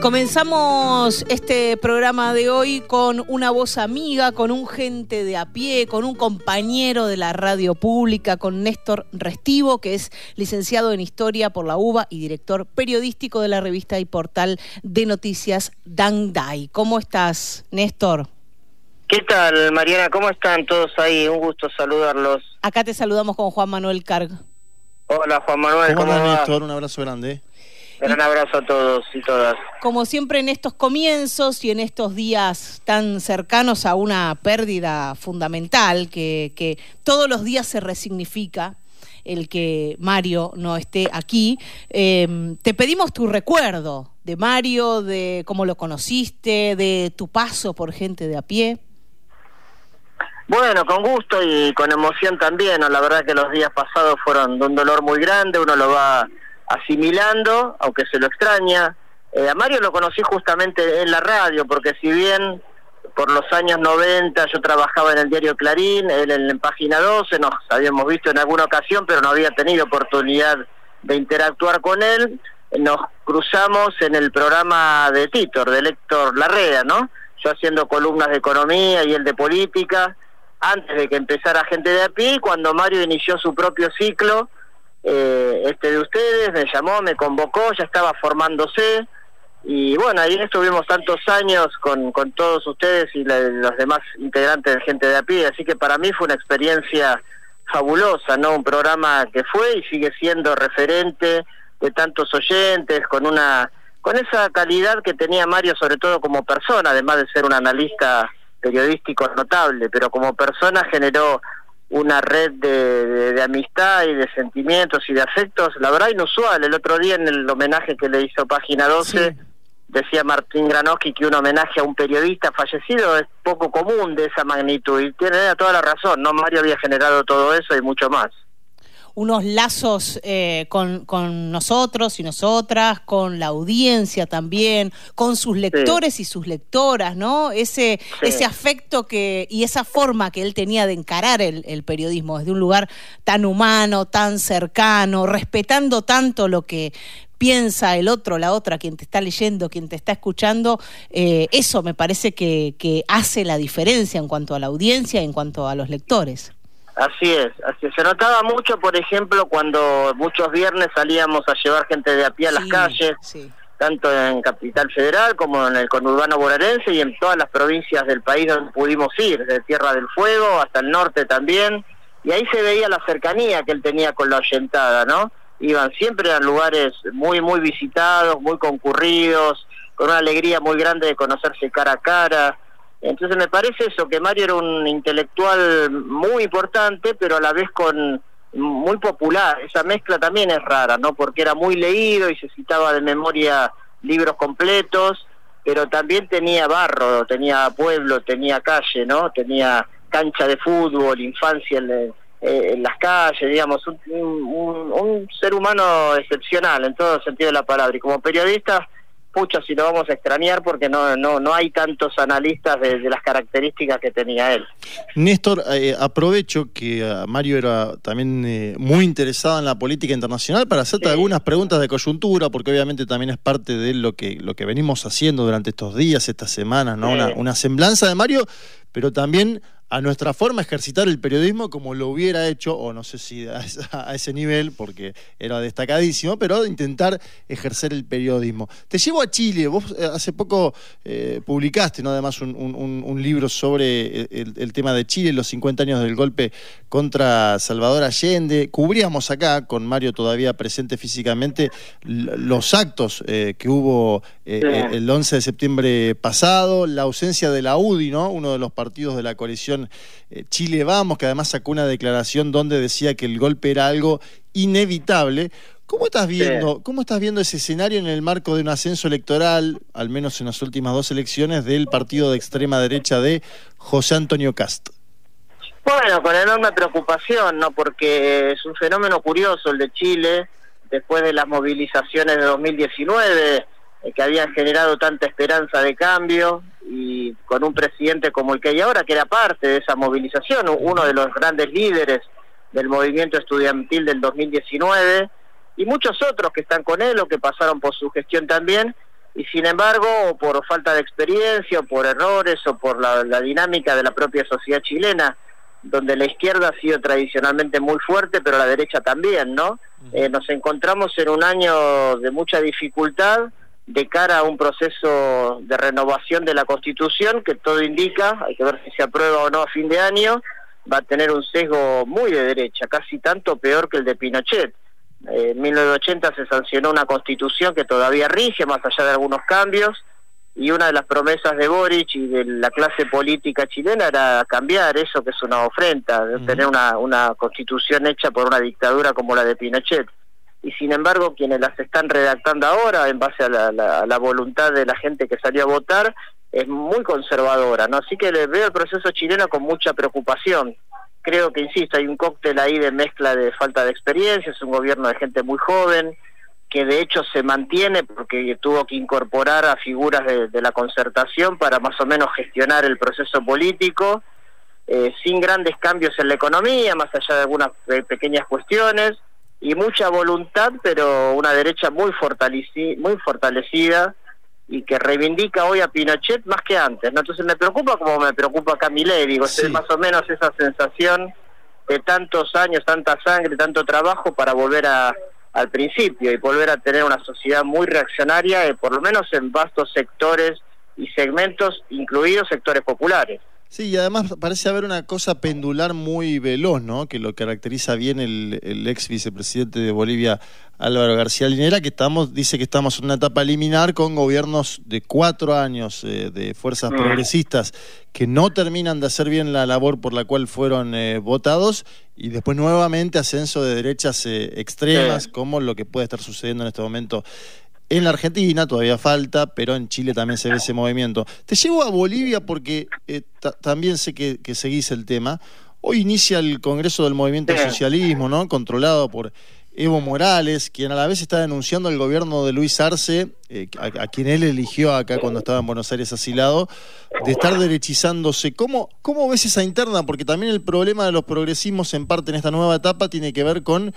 comenzamos este programa de hoy con una voz amiga, con un gente de a pie, con un compañero de la radio pública, con Néstor Restivo, que es licenciado en Historia por la UBA y director periodístico de la revista y portal de noticias Dangdai. ¿Cómo estás, Néstor? ¿Qué tal, Mariana? ¿Cómo están todos ahí? Un gusto saludarlos. Acá te saludamos con Juan Manuel Carg. Hola, Juan Manuel. ¿Cómo, ¿Cómo Néstor? Un abrazo grande. Gran abrazo a todos y todas. Como siempre en estos comienzos y en estos días tan cercanos a una pérdida fundamental que, que todos los días se resignifica, el que Mario no esté aquí, eh, te pedimos tu recuerdo de Mario, de cómo lo conociste, de tu paso por gente de a pie. Bueno, con gusto y con emoción también. La verdad que los días pasados fueron de un dolor muy grande, uno lo va asimilando, aunque se lo extraña. Eh, a Mario lo conocí justamente en la radio, porque si bien por los años 90 yo trabajaba en el diario Clarín, él en, Página 12, nos habíamos visto en alguna ocasión, pero no había tenido oportunidad de interactuar con él. Nos cruzamos en el programa de Titor, de Héctor Larrea, ¿no? Yo haciendo columnas de economía y él de política, antes de que empezara Gente de a pie, cuando Mario inició su propio ciclo, eh, este de ustedes, me llamó, me convocó, ya estaba formándose y bueno, ahí estuvimos tantos años con, con todos ustedes y los demás integrantes de gente de a pie, así que para mí fue una experiencia fabulosa, ¿no? Un programa que fue y sigue siendo referente de tantos oyentes, con una con esa calidad que tenía Mario sobre todo como persona, además de ser un analista periodístico notable, pero como persona generó una red de, amistad y de sentimientos y de afectos, la verdad inusual. El otro día en el homenaje que le hizo Página 12, decía Martín Granoski que un homenaje a un periodista fallecido es poco común de esa magnitud y tiene toda la razón, ¿no? Mario había generado todo eso y mucho más unos lazos eh, con, con, nosotros y nosotras, con la audiencia también, con sus lectores y sus lectoras, ¿no? Ese, ese afecto que, y esa forma que él tenía de encarar el, el, periodismo desde un lugar tan humano, tan cercano, respetando tanto lo que piensa el otro, la otra, quien te está leyendo, quien te está escuchando, eh, eso me parece que, que hace la diferencia en cuanto a la audiencia, en cuanto a los lectores. Así es, así Se notaba mucho, por ejemplo, cuando muchos viernes salíamos a llevar gente de a pie a las calles, tanto en Capital Federal como en el conurbano bonaerense y en todas las provincias del país donde pudimos ir, de Tierra del Fuego hasta el norte también. Y ahí se veía la cercanía que él tenía con la oyentada, ¿no? Iban siempre a lugares muy, muy visitados, muy concurridos, con una alegría muy grande de conocerse cara a cara entonces me parece eso, que Mario era un intelectual muy importante, pero a la vez con muy popular. Esa mezcla también es rara, ¿no? Porque era muy leído y se citaba de memoria libros completos, pero también tenía barro, tenía pueblo, tenía calle, ¿no? Tenía cancha de fútbol, infancia en, eh, las calles, digamos, un, un ser humano excepcional en todo sentido de la palabra. Y como periodista pucha si lo vamos a extrañar porque no no no hay tantos analistas de, las características que tenía él. Néstor, eh, aprovecho que eh, Mario era también eh, muy interesado en la política internacional para hacerte algunas preguntas de coyuntura, porque obviamente también es parte de lo que lo que venimos haciendo durante estos días, estas semanas, ¿no? Una, una semblanza de Mario, pero también a nuestra forma de ejercitar el periodismo como lo hubiera hecho, o no sé si a, ese nivel, porque era destacadísimo, pero intentar ejercer el periodismo. Te llevo a Chile, vos eh, hace poco eh, publicaste, ¿no? Además, un, libro sobre el, tema de Chile, los 50 años del golpe contra Salvador Allende. Cubríamos acá, con Mario todavía presente físicamente, los actos eh, que hubo el 11 de septiembre pasado, la ausencia de la UDI, ¿no? Uno de los partidos de la coalición eh, Chile Vamos, que además sacó una declaración donde decía que el golpe era algo inevitable. ¿Cómo estás viendo, cómo estás viendo ese escenario en el marco de un ascenso electoral, al menos en las últimas dos elecciones, del partido de extrema derecha de José Antonio Cast? Bueno, con enorme preocupación, ¿no? Porque es un fenómeno curioso el de Chile, después de las movilizaciones de 2019, eh, que habían generado tanta esperanza de cambio, y con un presidente como el que hay ahora, que era parte de esa movilización, uno de los grandes líderes del movimiento estudiantil del 2019, y muchos otros que están con él o que pasaron por su gestión también, y sin embargo, por falta de experiencia, o por errores, o por la, dinámica de la propia sociedad chilena, donde la izquierda ha sido tradicionalmente muy fuerte, pero la derecha también, ¿no? Eh, nos encontramos en un año de mucha dificultad de cara a un proceso de renovación de la Constitución que todo indica, hay que ver si se aprueba o no a fin de año, va a tener un sesgo muy de derecha, casi tanto peor que el de Pinochet. Eh, en 1980 se sancionó una constitución que todavía rige, más allá de algunos cambios, y una de las promesas de Boric y de la clase política chilena era cambiar eso, que es una ofrenda, de tener una, una constitución hecha por una dictadura como la de Pinochet. Y sin embargo, quienes las están redactando ahora, en base a la, la voluntad de la gente que salió a votar, es muy conservadora, ¿no? Así que veo el proceso chileno con mucha preocupación creo que, insisto, hay un cóctel ahí de mezcla de falta de experiencia, es un gobierno de gente muy joven, que de hecho se mantiene porque tuvo que incorporar a figuras de, la concertación para más o menos gestionar el proceso político, eh, sin grandes cambios en la economía, más allá de algunas pequeñas cuestiones, y mucha voluntad, pero una derecha muy, muy fortalecida y que reivindica hoy a Pinochet más que antes, ¿no? Entonces me preocupa como me preocupa a Camilé, digo, es más o menos esa sensación de tantos años, tanta sangre, tanto trabajo para volver a, al principio y volver a tener una sociedad muy reaccionaria, eh, por lo menos en vastos sectores y segmentos, incluidos sectores populares. Sí, y además parece haber una cosa pendular muy veloz, ¿no? Que lo caracteriza bien el, el, ex vicepresidente de Bolivia, Álvaro García Linera, que estamos, dice que estamos en una etapa liminar con gobiernos de cuatro años eh, de fuerzas mm. progresistas que no terminan de hacer bien la labor por la cual fueron eh, votados y después nuevamente ascenso de derechas eh, extremas, como lo que puede estar sucediendo en este momento en la Argentina todavía falta, pero en Chile también se ve ese movimiento. Te llevo a Bolivia porque eh, también sé que, seguís el tema. Hoy inicia el Congreso del Movimiento al Socialismo, ¿no? Controlado por Evo Morales, quien a la vez está denunciando al gobierno de Luis Arce, eh, a, quien él eligió acá cuando estaba en Buenos Aires asilado, de estar derechizándose. ¿Cómo, ¿Cómo ves esa interna? Porque también el problema de los progresismos en parte en esta nueva etapa tiene que ver con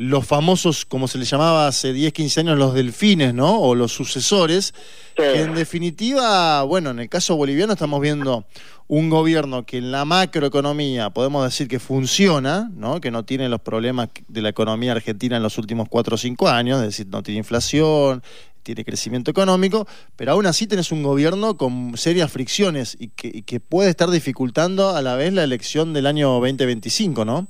los famosos, como se les llamaba hace 10, 15 años, los delfines, ¿no? O los sucesores, que en definitiva, bueno, en el caso boliviano estamos viendo un gobierno que en la macroeconomía podemos decir que funciona, ¿no? Que no tiene los problemas de la economía argentina en los últimos 4 o 5 años, es decir, no tiene inflación, tiene crecimiento económico, pero aún así tenés un gobierno con serias fricciones y que, y que puede estar dificultando a la vez la elección del año 2025, ¿no?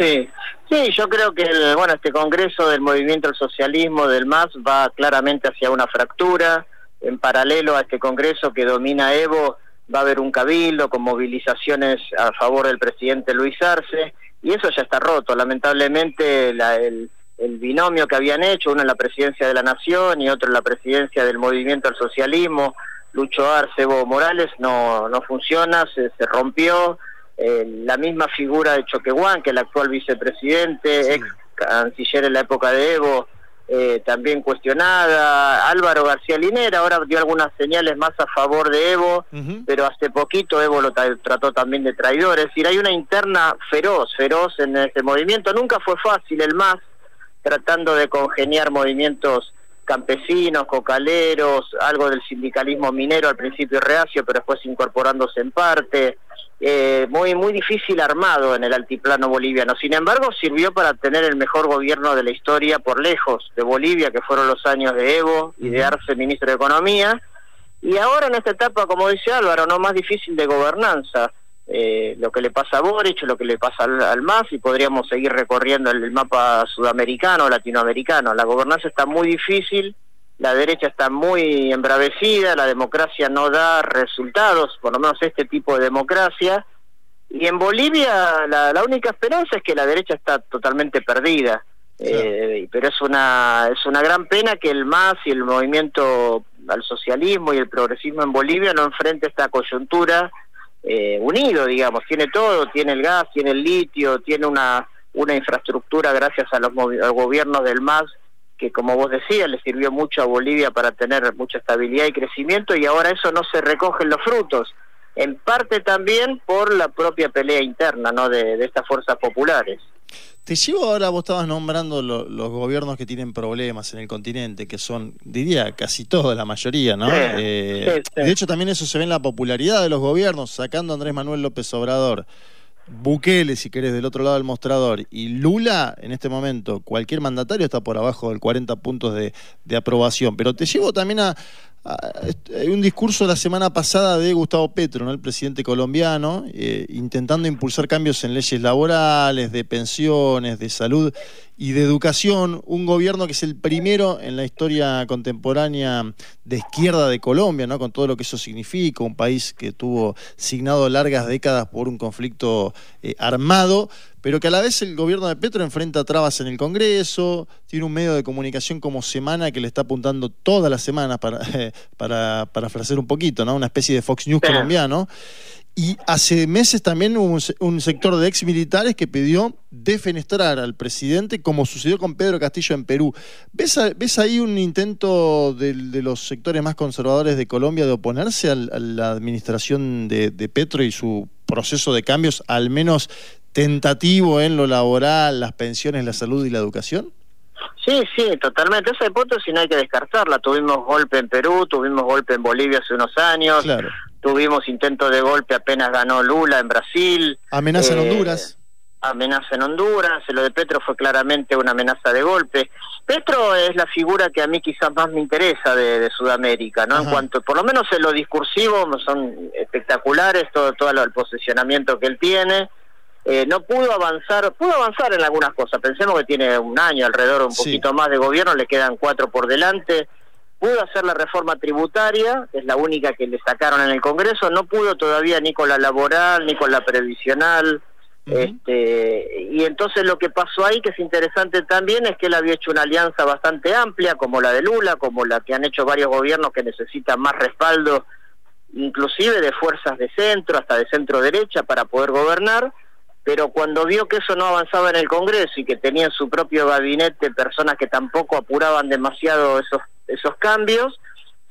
Sí, sí, yo creo que el, bueno este Congreso del Movimiento al Socialismo del MAS va claramente hacia una fractura. En paralelo a este Congreso que domina Evo, va a haber un cabildo con movilizaciones a favor del presidente Luis Arce, y eso ya está roto. Lamentablemente el, el binomio que habían hecho, uno en la presidencia de la Nación y otro en la presidencia del Movimiento al Socialismo, Lucho Arce, Evo Morales, no, no funciona, se, se rompió eh, la misma figura de Choquehuán, que el actual vicepresidente, ex canciller en la época de Evo, eh, también cuestionada. Álvaro García Linera ahora dio algunas señales más a favor de Evo, pero hace poquito Evo lo trató también de traidor. Es decir, hay una interna feroz, feroz en este movimiento. Nunca fue fácil el más, tratando de congeniar movimientos campesinos, cocaleros, algo del sindicalismo minero al principio reacio, pero después incorporándose en parte eh, muy muy difícil armado en el altiplano boliviano. Sin embargo, sirvió para tener el mejor gobierno de la historia por lejos de Bolivia, que fueron los años de Evo y de Arce, ministro de Economía. Y ahora en esta etapa, como dice Álvaro, no más difícil de gobernanza. Eh, lo que le pasa a Boric, lo que le pasa al, al, MAS, y podríamos seguir recorriendo el mapa sudamericano, latinoamericano. La gobernanza está muy difícil la derecha está muy embravecida, la democracia no da resultados, por lo menos este tipo de democracia, y en Bolivia la, única esperanza es que la derecha está totalmente perdida. Eh, pero es una es una gran pena que el MAS y el movimiento al socialismo y el progresismo en Bolivia no enfrente esta coyuntura eh, unido, digamos. Tiene todo, tiene el gas, tiene el litio, tiene una, una infraestructura gracias a los gobiernos del MAS que como vos decías le sirvió mucho a Bolivia para tener mucha estabilidad y crecimiento y ahora eso no se recoge en los frutos, en parte también por la propia pelea interna ¿no? de, estas fuerzas populares. Te llevo ahora, vos estabas nombrando los gobiernos que tienen problemas en el continente, que son, diría, casi todos, la mayoría, ¿no? Eh, de hecho, también eso se ve en la popularidad de los gobiernos, sacando a Andrés Manuel López Obrador. Bukele, si querés, del otro lado del mostrador, y Lula, en este momento, cualquier mandatario está por abajo del 40 puntos de, de aprobación. Pero te llevo también a, hay un discurso la semana pasada de Gustavo Petro, ¿no? el presidente colombiano, eh, intentando impulsar cambios en leyes laborales, de pensiones, de salud y de educación. Un gobierno que es el primero en la historia contemporánea de izquierda de Colombia, ¿no? con todo lo que eso significa, un país que tuvo signado largas décadas por un conflicto eh, armado, pero que a la vez el gobierno de Petro enfrenta trabas en el Congreso, tiene un medio de comunicación como Semana que le está apuntando todas las semanas para, para, para un poquito, ¿no? Una especie de Fox News colombiano. Y hace meses también hubo un, sector de ex militares que pidió defenestrar al presidente, como sucedió con Pedro Castillo en Perú. ¿Ves, ves ahí un intento de, los sectores más conservadores de Colombia de oponerse a, la administración de, de Petro y su proceso de cambios, al menos tentativo en lo laboral, las pensiones, la salud y la educación? Sí, sí, totalmente. Esa hipótesis no hay que descartarla. Tuvimos golpe en Perú, tuvimos golpe en Bolivia hace unos años, tuvimos intento de golpe apenas ganó Lula en Brasil. Amenaza en eh, Honduras. Amenaza en Honduras, lo de Petro fue claramente una amenaza de golpe. Petro es la figura que a mí quizás más me interesa de, Sudamérica, ¿no? En cuanto, por lo menos en lo discursivo, son espectaculares todo, todo el posicionamiento que él tiene eh, no pudo avanzar, pudo avanzar en algunas cosas, pensemos que tiene un año alrededor, un poquito más de gobierno, le quedan cuatro por delante, pudo hacer la reforma tributaria, es la única que le sacaron en el Congreso, no pudo todavía ni con la laboral, ni con la previsional, este, y entonces lo que pasó ahí, que es interesante también, es que él había hecho una alianza bastante amplia, como la de Lula, como la que han hecho varios gobiernos que necesitan más respaldo, inclusive de fuerzas de centro, hasta de centro derecha, para poder gobernar, pero cuando vio que eso no avanzaba en el Congreso y que tenía en su propio gabinete personas que tampoco apuraban demasiado esos, esos cambios,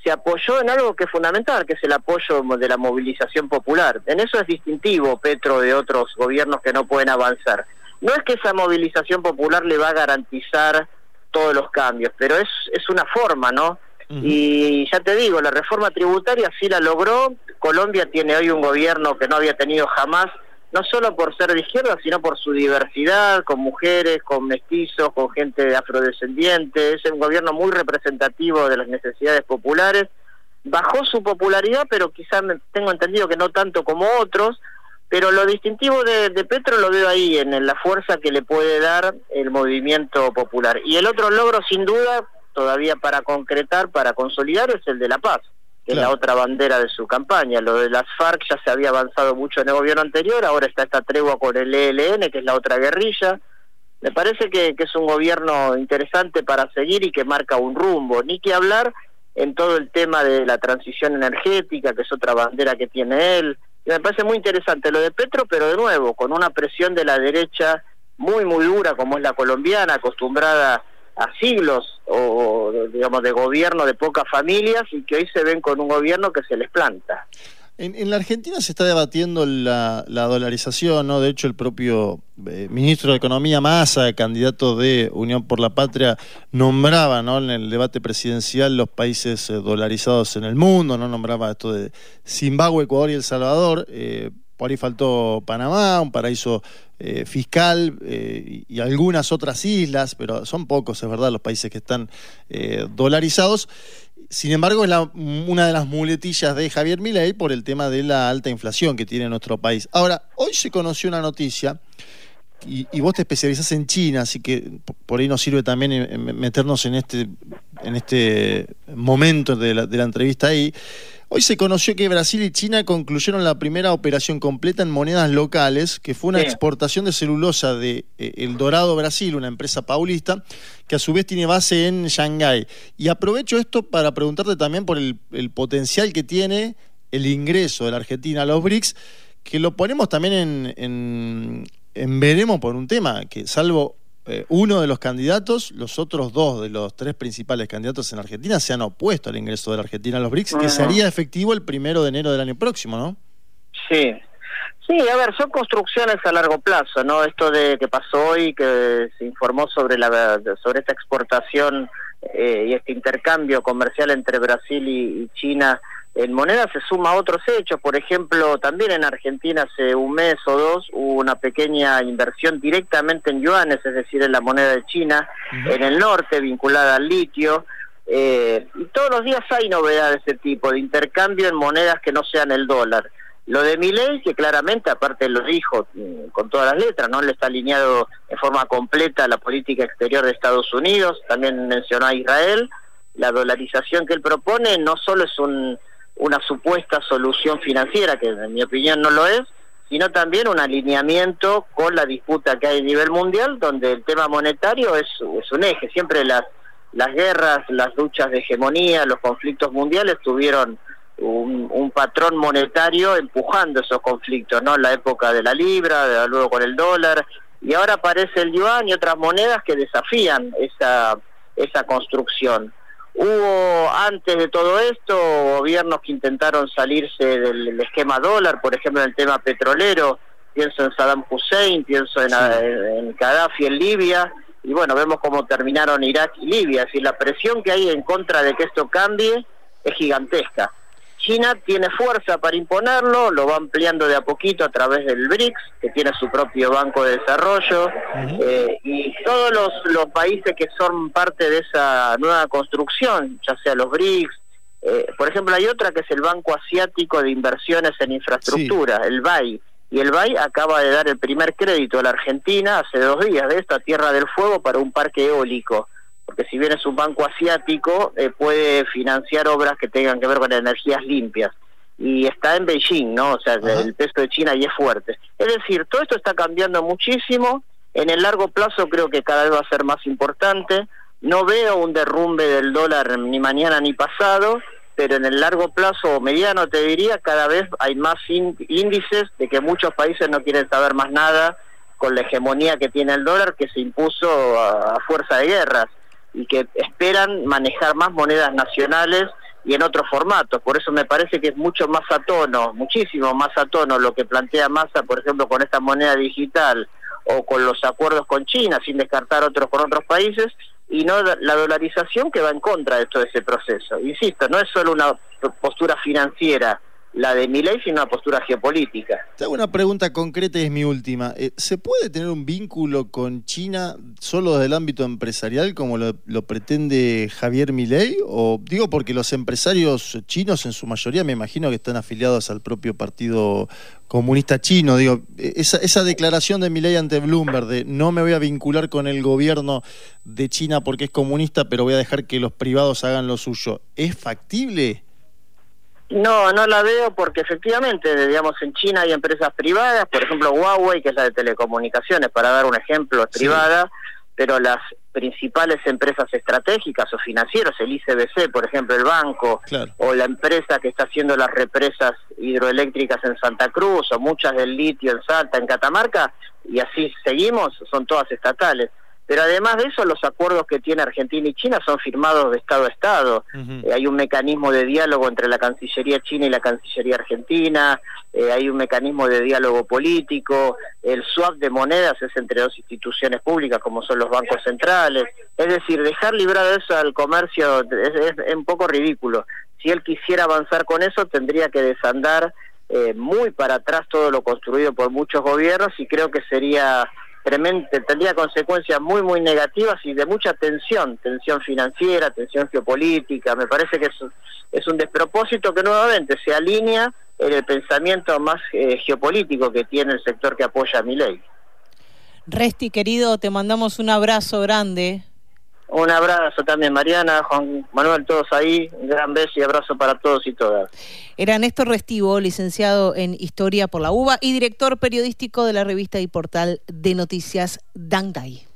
se apoyó en algo que es fundamental, que es el apoyo de la movilización popular. En eso es distintivo Petro de otros gobiernos que no pueden avanzar. No es que esa movilización popular le va a garantizar todos los cambios, pero es, es una forma, ¿no? Y ya te digo, la reforma tributaria sí la logró. Colombia tiene hoy un gobierno que no había tenido jamás no solo por ser de izquierda, sino por su diversidad, con mujeres, con mestizos, con gente afrodescendiente. Es un gobierno muy representativo de las necesidades populares. Bajó su popularidad, pero quizás tengo entendido que no tanto como otros. Pero lo distintivo de, de, Petro lo veo ahí, en la fuerza que le puede dar el movimiento popular. Y el otro logro, sin duda, todavía para concretar, para consolidar, es el de la paz que es la otra bandera de su campaña. Lo de las FARC ya se había avanzado mucho en el gobierno anterior, ahora está esta tregua con el ELN, que es la otra guerrilla. Me parece que, es un gobierno interesante para seguir y que marca un rumbo. Ni que hablar en todo el tema de la transición energética, que es otra bandera que tiene él. Y me parece muy interesante lo de Petro, pero de nuevo, con una presión de la derecha muy, muy dura, como es la colombiana, acostumbrada a siglos o digamos de gobierno de pocas familias y que hoy se ven con un gobierno que se les planta. En, la Argentina se está debatiendo la, dolarización, ¿no? De hecho, el propio eh, ministro de Economía Massa, candidato de Unión por la Patria, nombraba, ¿no? En el debate presidencial los países eh, dolarizados en el mundo, ¿no? Nombraba esto de Zimbabue, Ecuador y El Salvador. Eh, por ahí faltó Panamá, un paraíso eh, fiscal eh, y algunas otras islas, pero son pocos, es verdad, los países que están eh, dolarizados. Sin embargo, es una de las muletillas de Javier Milei por el tema de la alta inflación que tiene nuestro país. Ahora, hoy se conoció una noticia, y, vos te especializás en China, así que por ahí nos sirve también meternos en este, en este momento de la, de la entrevista ahí. Hoy se conoció que Brasil y China concluyeron la primera operación completa en monedas locales, que fue una exportación de celulosa de eh, El Dorado Brasil, una empresa paulista, que a su vez tiene base en Shanghái. Y aprovecho esto para preguntarte también por el, potencial que tiene el ingreso de la Argentina a los BRICS, que lo ponemos también en, en, en veremos por un tema, que salvo eh, uno de los candidatos, los otros dos de los tres principales candidatos en Argentina se han opuesto al ingreso de la Argentina a los BRICS, que sería efectivo el primero de enero del año próximo, ¿no? Sí, Sí, a ver, son construcciones a largo plazo, ¿no? Esto de que pasó hoy, que se informó sobre la sobre esta exportación eh, y este intercambio comercial entre Brasil y, China en moneda se suma a otros hechos. Por ejemplo, también en Argentina hace un mes o dos hubo una pequeña inversión directamente en yuanes, es decir, en la moneda de China, en el norte, vinculada al litio. Eh, y todos los días hay novedades de ese tipo, de intercambio en monedas que no sean el dólar. Lo de Milei, que claramente, aparte lo dijo mm, con todas las letras, no le está alineado en forma completa a la política exterior de Estados Unidos, también mencionó a Israel, la dolarización que él propone no solo es una supuesta solución financiera, que en mi opinión no lo es, sino también un alineamiento con la disputa que hay a nivel mundial, donde el tema monetario es, es un eje. Siempre las, las guerras, las luchas de hegemonía, los conflictos mundiales tuvieron un, patrón monetario empujando esos conflictos, ¿no? La época de la libra, luego con el dólar, y ahora aparece el yuan y otras monedas que desafían esa, esa construcción. Hubo antes de todo esto gobiernos que intentaron salirse del, esquema dólar, por ejemplo en el tema petrolero, pienso en Saddam Hussein, pienso en, en, Gaddafi en Libia, y bueno, vemos cómo terminaron Irak y Libia, es la presión que hay en contra de que esto cambie es gigantesca. China tiene fuerza para imponerlo, lo va ampliando de a poquito a través del BRICS, que tiene su propio banco de desarrollo, eh, y todos los, los países que son parte de esa nueva construcción, ya sea los BRICS, eh, por ejemplo, hay otra que es el Banco Asiático de Inversiones en Infraestructura, el BAI, y el BAI acaba de dar el primer crédito a la Argentina hace dos días de esta Tierra del Fuego para un parque eólico porque si bien es un banco asiático, eh, puede financiar obras que tengan que ver con energías limpias. Y está en Beijing, ¿no? O sea, el peso de China ahí es fuerte. Es decir, todo esto está cambiando muchísimo. En el largo plazo creo que cada vez va a ser más importante. No veo un derrumbe del dólar ni mañana ni pasado, pero en el largo plazo o mediano te diría, cada vez hay más índices de que muchos países no quieren saber más nada con la hegemonía que tiene el dólar que se impuso a fuerza de guerras y que esperan manejar más monedas nacionales y en otros formatos. Por eso me parece que es mucho más a tono, muchísimo más a tono lo que plantea Massa, por ejemplo, con esta moneda digital o con los acuerdos con China, sin descartar otros con otros países, y no la dolarización que va en contra de todo ese proceso. Insisto, no es solo una postura financiera la de ley sino una postura geopolítica. Te hago una pregunta concreta y es mi última. Eh, ¿Se puede tener un vínculo con China solo desde el ámbito empresarial como lo, pretende Javier Milei? O digo porque los empresarios chinos en su mayoría me imagino que están afiliados al propio Partido Comunista Chino. Digo, e, esa, esa declaración de Milei ante Bloomberg de no me voy a vincular con el gobierno de China porque es comunista, pero voy a dejar que los privados hagan lo suyo, ¿es factible? No, no la veo porque efectivamente, digamos, en China hay empresas privadas, por ejemplo Huawei, que es la de telecomunicaciones, para dar un ejemplo, es privada, pero las principales empresas estratégicas o financieras, el ICBC, por ejemplo, el banco, o la empresa que está haciendo las represas hidroeléctricas en Santa Cruz, o muchas del litio en Salta, en Catamarca, y así seguimos, son todas estatales. Pero además de eso, los acuerdos que tiene Argentina y China son firmados de Estado a Estado. Eh, hay un mecanismo de diálogo entre la Cancillería China y la Cancillería Argentina, eh, hay un mecanismo de diálogo político, el swap de monedas es entre dos instituciones públicas como son los bancos centrales. Es decir, dejar librado eso al comercio es, un poco ridículo. Si él quisiera avanzar con eso, tendría que desandar eh, muy para atrás todo lo construido por muchos gobiernos y creo que sería tendría consecuencias muy, muy negativas y de mucha tensión, tensión financiera, tensión geopolítica. Me parece que es, un despropósito que nuevamente se alinea en el pensamiento más eh, geopolítico que tiene el sector que apoya a mi ley. Resti, querido, te mandamos un abrazo grande. Un abrazo también, Mariana, Juan Manuel, todos ahí. Un gran beso y abrazo para todos y todas. Era Néstor Restivo, licenciado en Historia por la UBA y director periodístico de la revista y portal de noticias Dangay.